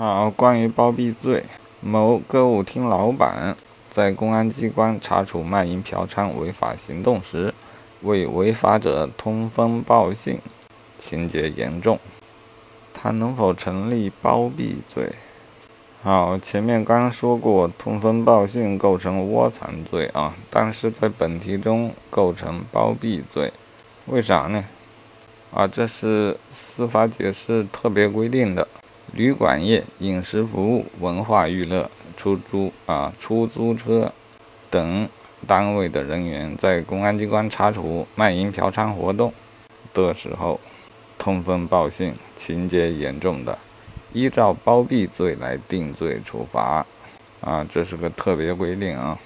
好，关于包庇罪，某歌舞厅老板在公安机关查处卖淫嫖娼违法行动时，为违法者通风报信，情节严重，他能否成立包庇罪？好，前面刚说过，通风报信构成窝藏罪啊，但是在本题中构成包庇罪，为啥呢？啊，这是司法解释特别规定的。旅馆业、饮食服务、文化娱乐、出租啊、出租车等单位的人员，在公安机关查处卖淫嫖娼活动的时候，通风报信，情节严重的，依照包庇罪来定罪处罚。啊，这是个特别规定啊。